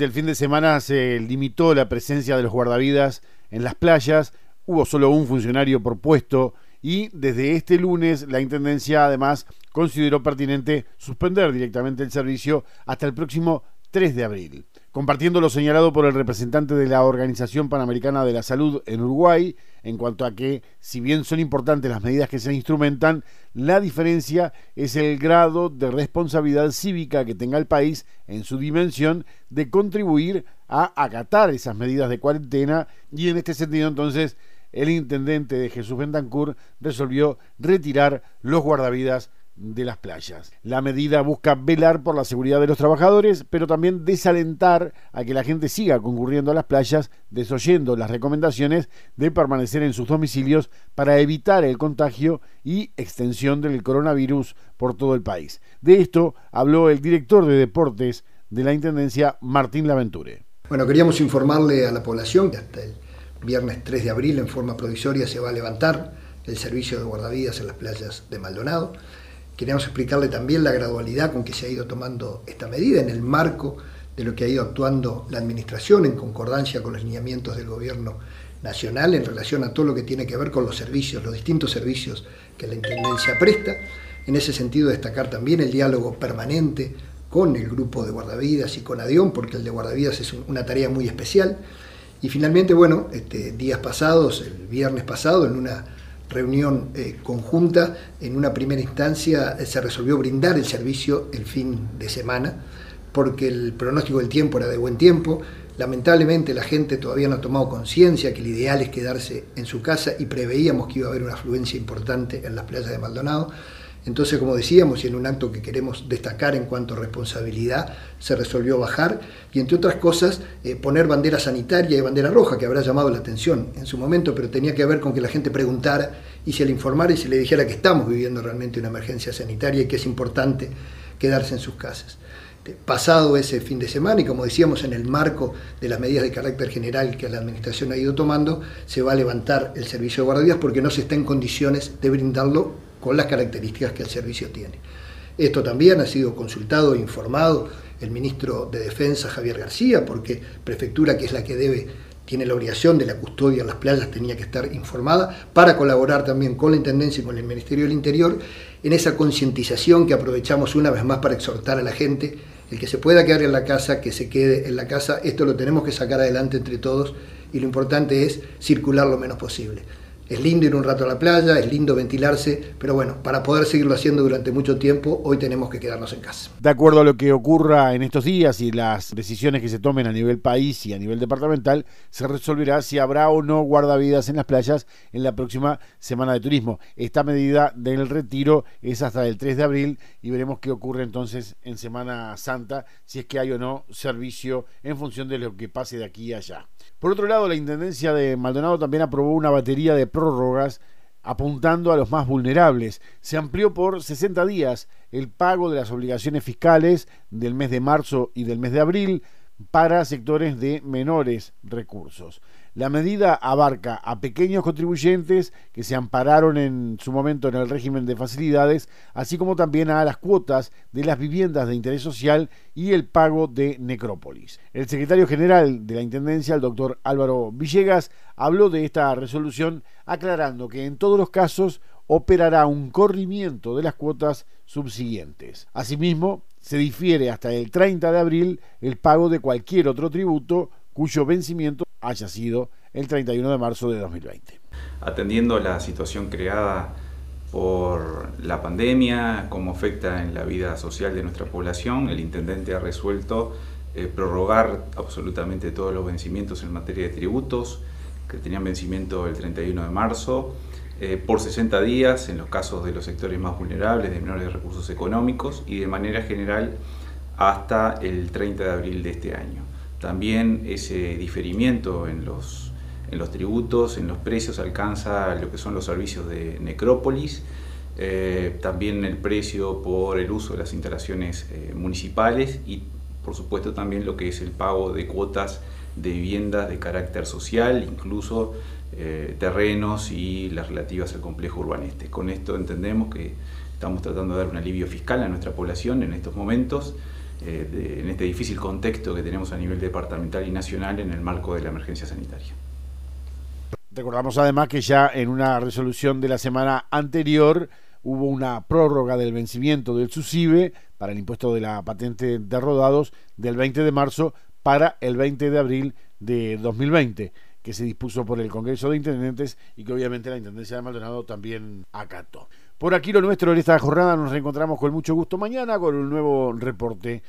Del fin de semana se limitó la presencia de los guardavidas en las playas, hubo solo un funcionario por puesto y desde este lunes la Intendencia además consideró pertinente suspender directamente el servicio hasta el próximo 3 de abril. Compartiendo lo señalado por el representante de la Organización Panamericana de la Salud en Uruguay, en cuanto a que, si bien son importantes las medidas que se instrumentan, la diferencia es el grado de responsabilidad cívica que tenga el país en su dimensión de contribuir a acatar esas medidas de cuarentena. Y en este sentido entonces el intendente de Jesús Bentancur resolvió retirar los guardavidas de las playas. La medida busca velar por la seguridad de los trabajadores, pero también desalentar a que la gente siga concurriendo a las playas, desoyendo las recomendaciones de permanecer en sus domicilios para evitar el contagio y extensión del coronavirus por todo el país. De esto habló el director de deportes de la Intendencia, Martín Laventure. Bueno, queríamos informarle a la población que hasta el viernes 3 de abril en forma provisoria se va a levantar el servicio de guardavidas en las playas de Maldonado. Queríamos explicarle también la gradualidad con que se ha ido tomando esta medida en el marco de lo que ha ido actuando la Administración en concordancia con los lineamientos del Gobierno Nacional en relación a todo lo que tiene que ver con los servicios, los distintos servicios que la Intendencia presta. En ese sentido, destacar también el diálogo permanente con el grupo de guardavidas y con ADION, porque el de guardavidas es una tarea muy especial. Y finalmente, bueno, este, días pasados, el viernes pasado, en una reunión eh, conjunta, en una primera instancia eh, se resolvió brindar el servicio el fin de semana, porque el pronóstico del tiempo era de buen tiempo. Lamentablemente la gente todavía no ha tomado conciencia que el ideal es quedarse en su casa y preveíamos que iba a haber una afluencia importante en las playas de Maldonado. Entonces, como decíamos, y en un acto que queremos destacar en cuanto a responsabilidad, se resolvió bajar y, entre otras cosas, eh, poner bandera sanitaria y bandera roja, que habrá llamado la atención en su momento, pero tenía que ver con que la gente preguntara y se le informara y se le dijera que estamos viviendo realmente una emergencia sanitaria y que es importante quedarse en sus casas. Pasado ese fin de semana y como decíamos en el marco de las medidas de carácter general que la Administración ha ido tomando, se va a levantar el servicio de guardias porque no se está en condiciones de brindarlo con las características que el servicio tiene. Esto también ha sido consultado e informado el ministro de Defensa, Javier García, porque Prefectura, que es la que debe, tiene la obligación de la custodia en las playas, tenía que estar informada para colaborar también con la Intendencia y con el Ministerio del Interior en esa concientización que aprovechamos una vez más para exhortar a la gente, el que se pueda quedar en la casa, que se quede en la casa, esto lo tenemos que sacar adelante entre todos y lo importante es circular lo menos posible. Es lindo ir un rato a la playa, es lindo ventilarse, pero bueno, para poder seguirlo haciendo durante mucho tiempo, hoy tenemos que quedarnos en casa. De acuerdo a lo que ocurra en estos días y las decisiones que se tomen a nivel país y a nivel departamental, se resolverá si habrá o no guardavidas en las playas en la próxima semana de turismo. Esta medida del retiro es hasta el 3 de abril y veremos qué ocurre entonces en Semana Santa, si es que hay o no servicio en función de lo que pase de aquí a allá. Por otro lado, la Intendencia de Maldonado también aprobó una batería de apuntando a los más vulnerables. Se amplió por 60 días el pago de las obligaciones fiscales del mes de marzo y del mes de abril para sectores de menores recursos. La medida abarca a pequeños contribuyentes que se ampararon en su momento en el régimen de facilidades, así como también a las cuotas de las viviendas de interés social y el pago de necrópolis. El secretario general de la Intendencia, el doctor Álvaro Villegas, habló de esta resolución aclarando que en todos los casos operará un corrimiento de las cuotas subsiguientes. Asimismo, se difiere hasta el 30 de abril el pago de cualquier otro tributo cuyo vencimiento haya sido el 31 de marzo de 2020. Atendiendo la situación creada por la pandemia, cómo afecta en la vida social de nuestra población, el intendente ha resuelto eh, prorrogar absolutamente todos los vencimientos en materia de tributos que tenían vencimiento el 31 de marzo eh, por 60 días en los casos de los sectores más vulnerables, de menores recursos económicos y de manera general hasta el 30 de abril de este año. También ese diferimiento en los, en los tributos, en los precios, alcanza lo que son los servicios de necrópolis, eh, también el precio por el uso de las instalaciones eh, municipales y por supuesto también lo que es el pago de cuotas de viviendas de carácter social, incluso eh, terrenos y las relativas al complejo urbaneste. Con esto entendemos que estamos tratando de dar un alivio fiscal a nuestra población en estos momentos en este difícil contexto que tenemos a nivel departamental y nacional en el marco de la emergencia sanitaria. Recordamos además que ya en una resolución de la semana anterior hubo una prórroga del vencimiento del SUSIBE para el impuesto de la patente de rodados del 20 de marzo para el 20 de abril de 2020, que se dispuso por el Congreso de Intendentes y que obviamente la Intendencia de Maldonado también acató. Por aquí lo nuestro en esta jornada. Nos reencontramos con mucho gusto mañana con un nuevo reporte